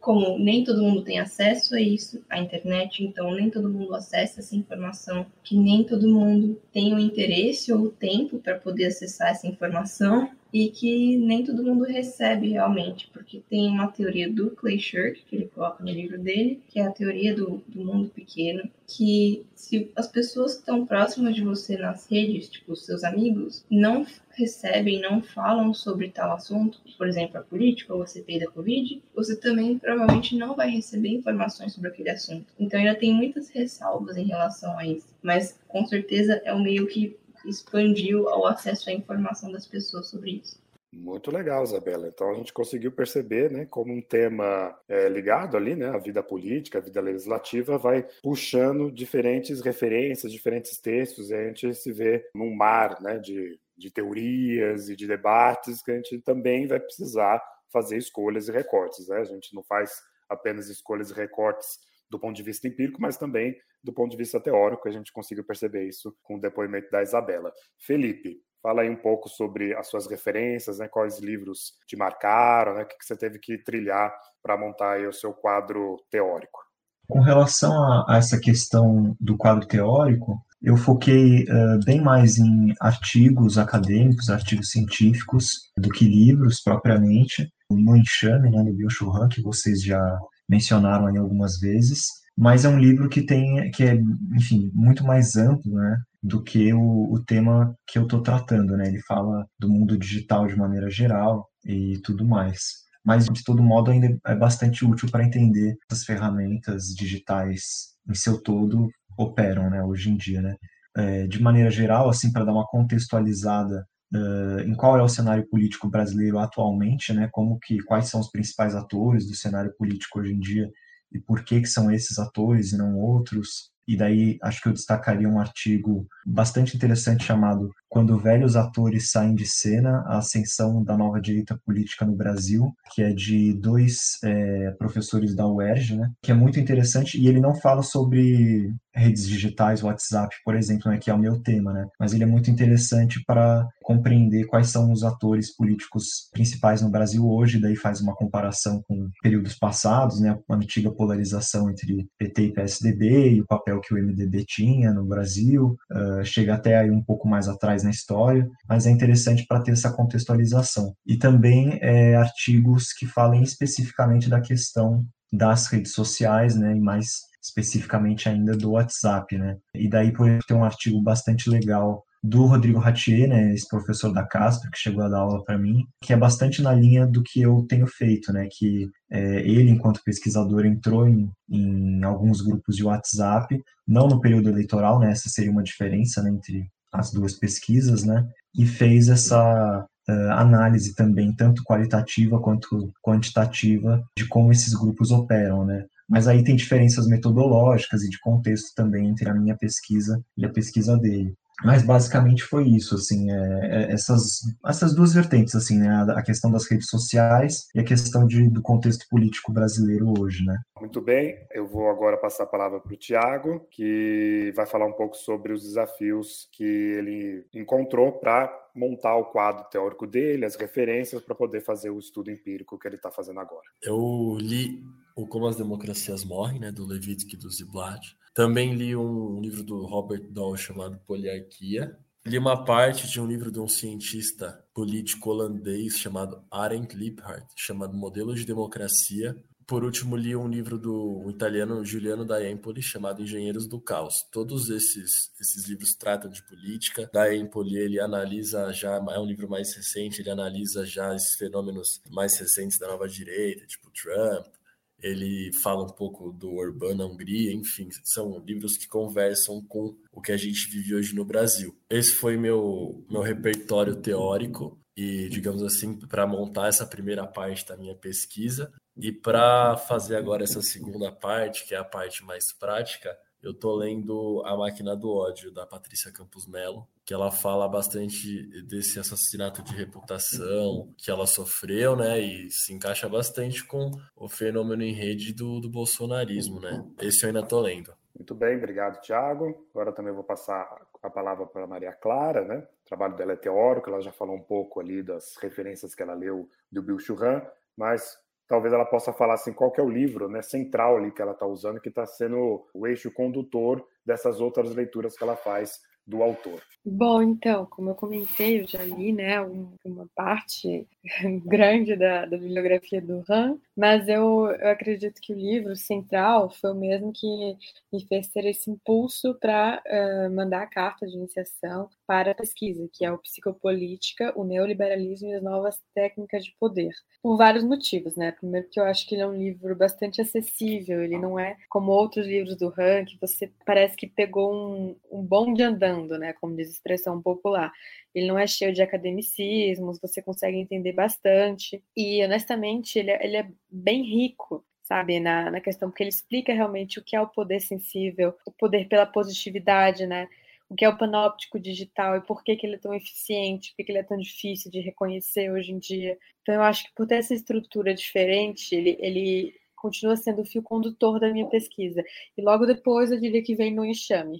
como nem todo mundo tem acesso a isso, à internet, então nem todo mundo acessa essa informação, que nem todo mundo tem o interesse ou o tempo para poder acessar essa informação e que nem todo mundo recebe realmente, porque tem uma teoria do Clay Shirk, que ele coloca no livro dele, que é a teoria do, do mundo pequeno, que se as pessoas que estão próximas de você nas redes, tipo os seus amigos, não recebem, não falam sobre tal assunto, por exemplo, a política ou a CPI da Covid, você também provavelmente não vai receber informações sobre aquele assunto. Então ainda tem muitas ressalvas em relação a isso, mas com certeza é o meio que expandiu o acesso à informação das pessoas sobre isso. Muito legal, Isabela. Então a gente conseguiu perceber, né, como um tema é, ligado ali, né, à vida política, à vida legislativa, vai puxando diferentes referências, diferentes textos, e a gente se vê num mar, né, de, de teorias e de debates que a gente também vai precisar fazer escolhas e recortes, né? A gente não faz apenas escolhas e recortes do ponto de vista empírico, mas também do ponto de vista teórico, a gente conseguiu perceber isso com o depoimento da Isabela. Felipe, fala aí um pouco sobre as suas referências, né? quais livros te marcaram, né? o que você teve que trilhar para montar o seu quadro teórico. Com relação a, a, essa questão do quadro teórico, eu foquei uh, bem mais em artigos acadêmicos, artigos científicos, do que livros propriamente. No enxame, né, Bill Churran, que vocês já mencionaram aí algumas vezes, mas é um livro que tem, que é, enfim, muito mais amplo, né, do que o, o tema que eu estou tratando, né? Ele fala do mundo digital de maneira geral e tudo mais mas de todo modo ainda é bastante útil para entender as ferramentas digitais em seu todo operam, né, hoje em dia, né? É, de maneira geral, assim, para dar uma contextualizada uh, em qual é o cenário político brasileiro atualmente, né? Como que quais são os principais atores do cenário político hoje em dia e por que que são esses atores e não outros? E daí acho que eu destacaria um artigo bastante interessante chamado Quando Velhos Atores Saem de Cena, a Ascensão da Nova Direita Política no Brasil, que é de dois é, professores da UERJ, né, que é muito interessante, e ele não fala sobre redes digitais, WhatsApp, por exemplo, né, que é o meu tema, né, mas ele é muito interessante para compreender quais são os atores políticos principais no Brasil hoje, daí faz uma comparação com períodos passados, né, a antiga polarização entre PT e PSDB e o papel que o MDB tinha no Brasil, uh, chega até aí um pouco mais atrás na história, mas é interessante para ter essa contextualização. E também é, artigos que falem especificamente da questão das redes sociais, né, e mais especificamente ainda do WhatsApp, né. E daí por ter um artigo bastante legal do Rodrigo Ratier, né, esse professor da Casper, que chegou a dar aula para mim, que é bastante na linha do que eu tenho feito, né, que é, ele, enquanto pesquisador, entrou em, em, alguns grupos de WhatsApp, não no período eleitoral, né, essa seria uma diferença né, entre as duas pesquisas, né, e fez essa uh, análise também, tanto qualitativa quanto quantitativa, de como esses grupos operam, né. Mas aí tem diferenças metodológicas e de contexto também entre a minha pesquisa e a pesquisa dele. Mas basicamente foi isso, assim, é, é, essas, essas duas vertentes, assim, né, a, questão das redes sociais e a questão de, do contexto político brasileiro hoje, né. Muito bem, eu vou agora passar a palavra para o Tiago, que vai falar um pouco sobre os desafios que ele encontrou para montar o quadro teórico dele, as referências para poder fazer o estudo empírico que ele está fazendo agora. Eu li o Como as Democracias Morrem, né, do Levitsky e do Ziblatt, também li um livro do Robert Dahl chamado Poliarquia. Li uma parte de um livro de um cientista político holandês chamado Arendt Liebhardt, chamado Modelo de Democracia. Por último, li um livro do italiano Giuliano da Empoli chamado Engenheiros do Caos. Todos esses, esses livros tratam de política. Da Empoli, ele analisa já, é um livro mais recente, ele analisa já esses fenômenos mais recentes da nova direita, tipo Trump, ele fala um pouco do Urbana Hungria, enfim, são livros que conversam com o que a gente vive hoje no Brasil. Esse foi meu, meu repertório teórico e, digamos assim, para montar essa primeira parte da minha pesquisa. E para fazer agora essa segunda parte, que é a parte mais prática, eu tô lendo A Máquina do Ódio, da Patrícia Campos Melo, que ela fala bastante desse assassinato de reputação que ela sofreu, né? E se encaixa bastante com o fenômeno em rede do, do bolsonarismo, né? Esse eu ainda tô lendo. Muito bem, obrigado, Tiago. Agora também vou passar a palavra para Maria Clara, né? O trabalho dela é teórico, ela já falou um pouco ali das referências que ela leu do Bill Churran, mas talvez ela possa falar assim qual que é o livro né, central ali que ela está usando, que está sendo o eixo condutor dessas outras leituras que ela faz do autor. Bom, então, como eu comentei, eu já li né, uma parte grande da, da bibliografia do Han, mas eu, eu acredito que o livro central foi o mesmo que me fez ter esse impulso para uh, mandar a carta de iniciação para a pesquisa, que é o Psicopolítica, o Neoliberalismo e as Novas Técnicas de Poder. Por vários motivos, né? Primeiro porque eu acho que ele é um livro bastante acessível, ele não é como outros livros do Han, que você parece que pegou um, um bonde andando, né? Como diz a expressão popular. Ele não é cheio de academicismos, você consegue entender bastante. E, honestamente, ele é, ele é bem rico sabe, na, na questão, porque ele explica realmente o que é o poder sensível, o poder pela positividade, né? O que é o panóptico digital e por que, que ele é tão eficiente, por que, que ele é tão difícil de reconhecer hoje em dia. Então, eu acho que por ter essa estrutura diferente, ele, ele continua sendo o fio condutor da minha pesquisa. E logo depois eu diria que vem no enxame.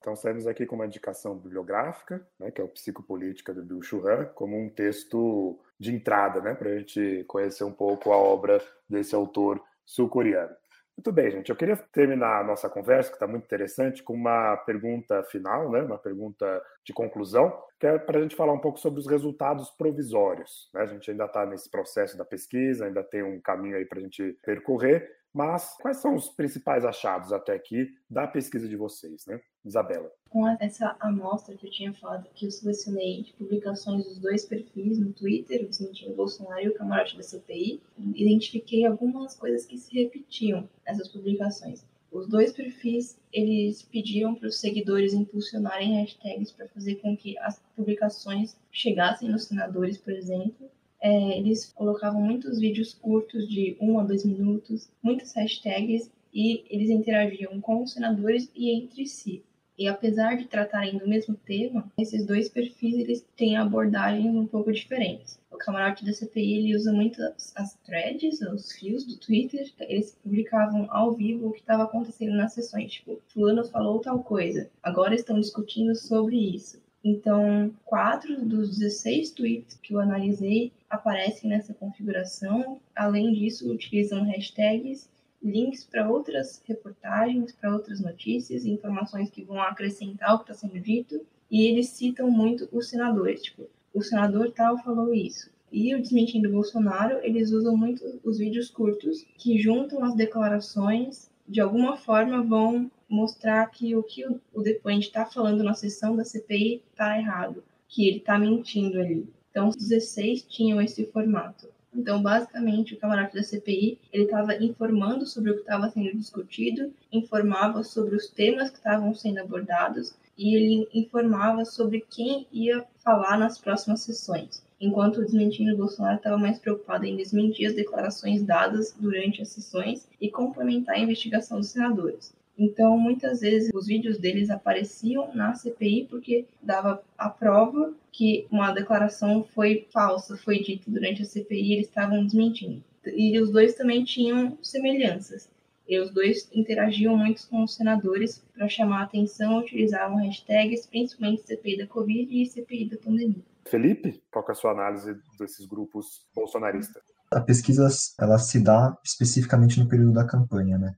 Então, saímos aqui com uma indicação bibliográfica, né, que é o Psicopolítica do Bill Churran, como um texto de entrada, né, para a gente conhecer um pouco a obra desse autor sul-coreano. Muito bem, gente. Eu queria terminar a nossa conversa, que está muito interessante, com uma pergunta final, né? uma pergunta de conclusão, que é para a gente falar um pouco sobre os resultados provisórios. Né? A gente ainda está nesse processo da pesquisa, ainda tem um caminho aí para a gente percorrer, mas quais são os principais achados até aqui da pesquisa de vocês, né? Isabela. Com essa amostra que eu tinha falado, que eu selecionei de publicações dos dois perfis no Twitter, o Desmentindo Bolsonaro e o Camarote da CPI, identifiquei algumas coisas que se repetiam nessas publicações. Os dois perfis, eles pediam para os seguidores impulsionarem hashtags para fazer com que as publicações chegassem nos senadores, por exemplo, é, eles colocavam muitos vídeos curtos de um a dois minutos, muitas hashtags e eles interagiam com os senadores e entre si. E apesar de tratarem do mesmo tema, esses dois perfis eles têm abordagens um pouco diferentes. O camarote da CPI ele usa muito as threads, os fios do Twitter. Eles publicavam ao vivo o que estava acontecendo nas sessões. Tipo, fulano falou tal coisa. Agora estão discutindo sobre isso. Então, quatro dos 16 tweets que eu analisei aparecem nessa configuração. Além disso, utilizam hashtags, links para outras reportagens, para outras notícias, informações que vão acrescentar o que está sendo dito. E eles citam muito os senadores, tipo, o senador tal falou isso. E o Desmentindo Bolsonaro, eles usam muito os vídeos curtos, que juntam as declarações, de alguma forma vão mostrar que o que o depoente está falando na sessão da CPI está errado, que ele está mentindo ali. Então, os 16 tinham esse formato. Então, basicamente, o camarote da CPI ele estava informando sobre o que estava sendo discutido, informava sobre os temas que estavam sendo abordados e ele informava sobre quem ia falar nas próximas sessões. Enquanto o desmentindo Bolsonaro estava mais preocupado em desmentir as declarações dadas durante as sessões e complementar a investigação dos senadores. Então, muitas vezes, os vídeos deles apareciam na CPI porque dava a prova que uma declaração foi falsa, foi dita durante a CPI e eles estavam desmentindo. E os dois também tinham semelhanças. E os dois interagiam muito com os senadores para chamar a atenção, utilizavam hashtags, principalmente CPI da Covid e CPI da pandemia. Felipe, qual é a sua análise desses grupos bolsonaristas? A pesquisa ela se dá especificamente no período da campanha, né?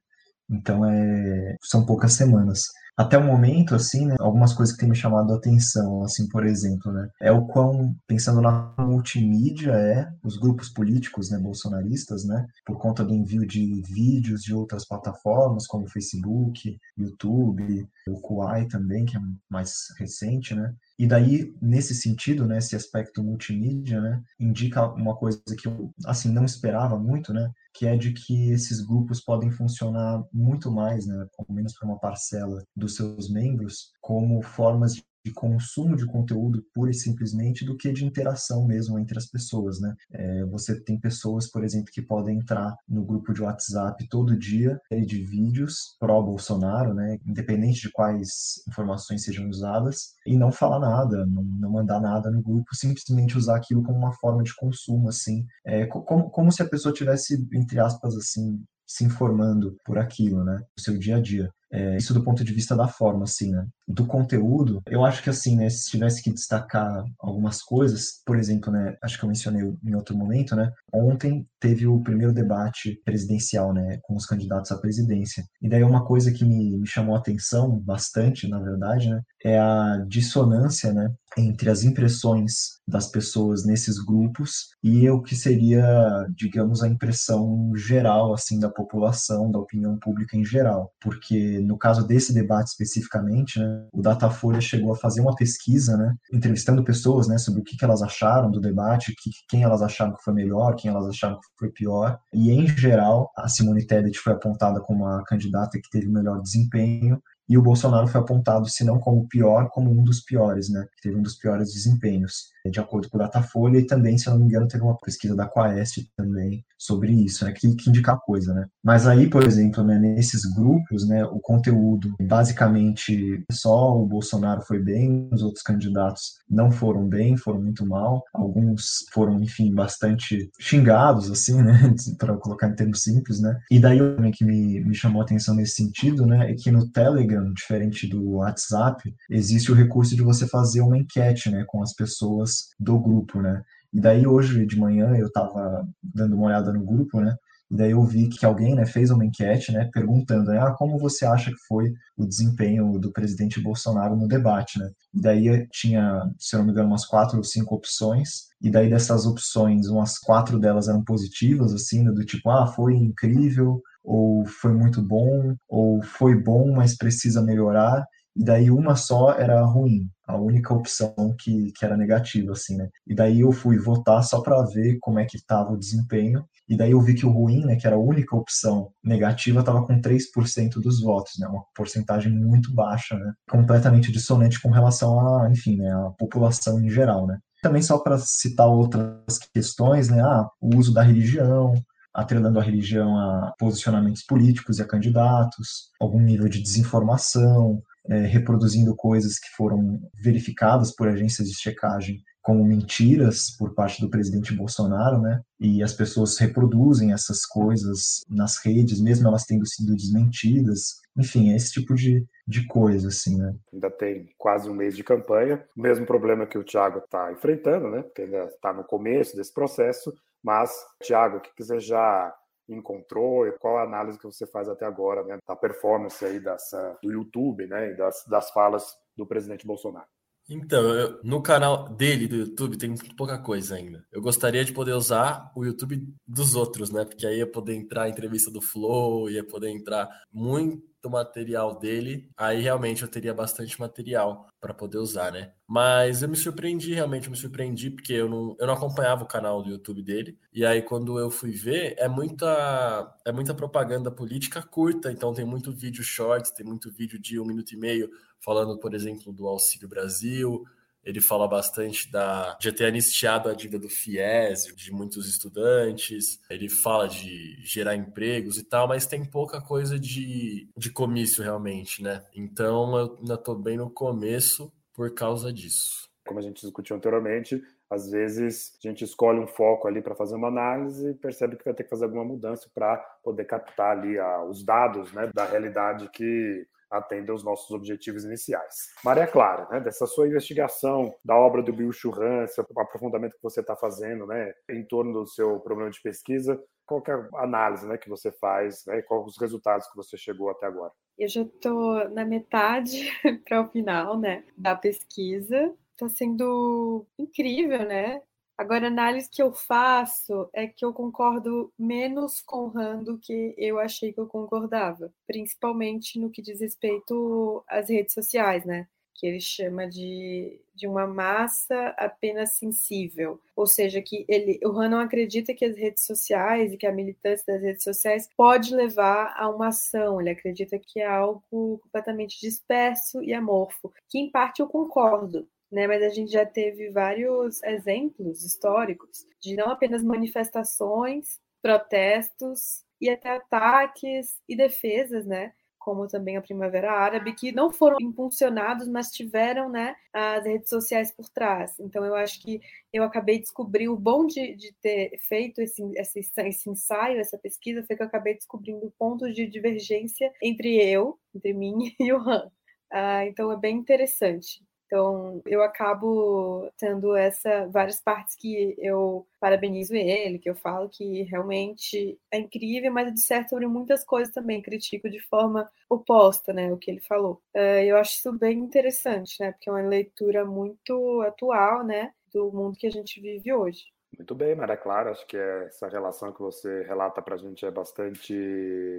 Então, é, são poucas semanas. Até o momento, assim, né, algumas coisas que têm me chamado a atenção, assim, por exemplo, né, é o quão, pensando na multimídia, é os grupos políticos, né, bolsonaristas, né, por conta do envio de vídeos de outras plataformas, como Facebook, YouTube, o Kuai também, que é mais recente, né, e daí, nesse sentido, né, esse aspecto multimídia, né, indica uma coisa que eu, assim, não esperava muito, né, que é de que esses grupos podem funcionar muito mais, né, pelo menos para uma parcela dos seus membros, como formas de consumo de conteúdo pura e simplesmente do que de interação mesmo entre as pessoas, né? É, você tem pessoas, por exemplo, que podem entrar no grupo de WhatsApp todo dia de vídeos pró-Bolsonaro, né? Independente de quais informações sejam usadas e não falar nada, não, não mandar nada no grupo, simplesmente usar aquilo como uma forma de consumo, assim, é, como, como se a pessoa tivesse, entre aspas, assim, se informando por aquilo, né? No seu dia a dia. É, isso do ponto de vista da forma, assim, né? Do conteúdo, eu acho que, assim, né, se tivesse que destacar algumas coisas, por exemplo, né, acho que eu mencionei em outro momento, né, ontem teve o primeiro debate presidencial, né, com os candidatos à presidência. E daí uma coisa que me, me chamou a atenção bastante, na verdade, né, é a dissonância, né, entre as impressões das pessoas nesses grupos e o que seria, digamos, a impressão geral, assim, da população, da opinião pública em geral. Porque no caso desse debate especificamente, né, o Datafolha chegou a fazer uma pesquisa, né, entrevistando pessoas, né, sobre o que, que elas acharam do debate, que, quem elas acharam que foi melhor, quem elas acharam que foi pior. E em geral, a Simone Tebet foi apontada como a candidata que teve o melhor desempenho e o Bolsonaro foi apontado, se não como o pior, como um dos piores, né? Que teve um dos piores desempenhos, de acordo com o Datafolha, e também, se eu não me engano, teve uma pesquisa da Quaest também sobre isso, né? Que, que indica a coisa, né? Mas aí, por exemplo, né, nesses grupos, né, o conteúdo, basicamente, só o Bolsonaro foi bem, os outros candidatos não foram bem, foram muito mal, alguns foram, enfim, bastante xingados, assim, né? Para colocar em termos simples, né? E daí, o que me, me chamou a atenção nesse sentido, né, é que no Telegram, diferente do WhatsApp, existe o recurso de você fazer uma enquete, né, com as pessoas do grupo, né? E daí hoje de manhã eu estava dando uma olhada no grupo, né? E daí eu vi que alguém né, fez uma enquete né, perguntando né, ah, como você acha que foi o desempenho do presidente Bolsonaro no debate. Né? E daí tinha, se eu não me engano, umas quatro ou cinco opções. E daí dessas opções, umas quatro delas eram positivas, assim, né, do tipo, ah, foi incrível, ou foi muito bom, ou foi bom, mas precisa melhorar e daí uma só era ruim, a única opção que, que era negativa, assim, né? E daí eu fui votar só para ver como é que estava o desempenho, e daí eu vi que o ruim, né, que era a única opção negativa, estava com 3% dos votos, né? Uma porcentagem muito baixa, né? Completamente dissonante com relação a, enfim, né, a população em geral, né? Também só para citar outras questões, né? Ah, o uso da religião, atrelando a religião a posicionamentos políticos e a candidatos, algum nível de desinformação, é, reproduzindo coisas que foram verificadas por agências de checagem como mentiras por parte do presidente Bolsonaro, né? E as pessoas reproduzem essas coisas nas redes, mesmo elas tendo sido desmentidas. Enfim, é esse tipo de, de coisa, assim, né? Ainda tem quase um mês de campanha, o mesmo problema que o Thiago está enfrentando, né? Porque ainda está no começo desse processo. Mas, Thiago, o que você já encontrou e qual a análise que você faz até agora né, da performance aí dessa, do YouTube né, e das, das falas do presidente Bolsonaro. Então, eu, no canal dele, do YouTube, tem pouca coisa ainda. Eu gostaria de poder usar o YouTube dos outros, né? Porque aí ia poder entrar a entrevista do Flow, ia poder entrar muito material dele, aí realmente eu teria bastante material para poder usar, né? Mas eu me surpreendi, realmente eu me surpreendi, porque eu não, eu não acompanhava o canal do YouTube dele. E aí, quando eu fui ver, é muita, é muita propaganda política curta, então tem muito vídeo shorts, tem muito vídeo de um minuto e meio falando, por exemplo, do Auxílio Brasil, ele fala bastante da, de ter anistiado a dívida do FIES, de muitos estudantes. Ele fala de gerar empregos e tal, mas tem pouca coisa de, de comício realmente, né? Então eu ainda estou bem no começo por causa disso. Como a gente discutiu anteriormente, às vezes a gente escolhe um foco ali para fazer uma análise e percebe que vai ter que fazer alguma mudança para poder captar ali a, os dados né, da realidade que atender os nossos objetivos iniciais. Maria Clara, né, dessa sua investigação da obra do Bill Churran, esse aprofundamento que você está fazendo né, em torno do seu problema de pesquisa, qual é a análise né, que você faz, né, quais os resultados que você chegou até agora? Eu já estou na metade para o final né, da pesquisa. Está sendo incrível, né? Agora, a análise que eu faço é que eu concordo menos com o Han do que eu achei que eu concordava, principalmente no que diz respeito às redes sociais, né? Que ele chama de, de uma massa apenas sensível. Ou seja, que ele, o Han não acredita que as redes sociais e que a militância das redes sociais pode levar a uma ação. Ele acredita que é algo completamente disperso e amorfo, que em parte eu concordo né? Mas a gente já teve vários exemplos históricos de não apenas manifestações, protestos e até ataques e defesas, né? Como também a Primavera Árabe, que não foram impulsionados, mas tiveram né, as redes sociais por trás. Então, eu acho que eu acabei de descobrir o bom de, de ter feito esse, esse, esse ensaio, essa pesquisa, foi que eu acabei descobrindo pontos de divergência entre eu, entre mim e o Han. Ah, então, é bem interessante. Então, eu acabo tendo essa várias partes que eu parabenizo ele, que eu falo que realmente é incrível, mas de certo sobre muitas coisas também critico de forma oposta, né, o que ele falou. Uh, eu acho isso bem interessante, né, porque é uma leitura muito atual, né, do mundo que a gente vive hoje. Muito bem, Maria Clara. Acho que essa relação que você relata para a gente é bastante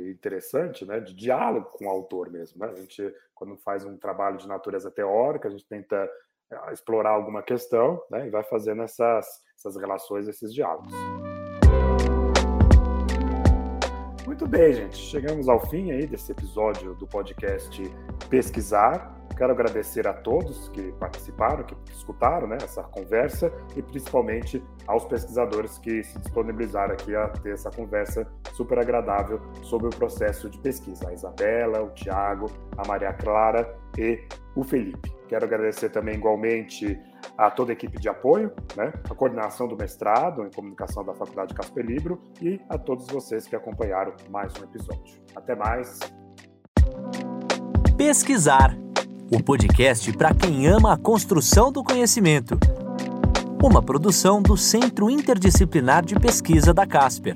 interessante, né? De diálogo com o autor mesmo. Né? A gente, quando faz um trabalho de natureza teórica, a gente tenta eh, explorar alguma questão né? e vai fazendo essas, essas relações, esses diálogos. Muito bem, gente. Chegamos ao fim aí desse episódio do podcast Pesquisar. Quero agradecer a todos que participaram, que escutaram né, essa conversa e principalmente aos pesquisadores que se disponibilizaram aqui a ter essa conversa super agradável sobre o processo de pesquisa. A Isabela, o Tiago, a Maria Clara e o Felipe. Quero agradecer também igualmente a toda a equipe de apoio, né, a coordenação do mestrado em comunicação da Faculdade Casper Libro e a todos vocês que acompanharam mais um episódio. Até mais. Pesquisar o podcast para quem ama a construção do conhecimento. Uma produção do Centro Interdisciplinar de Pesquisa da Casper.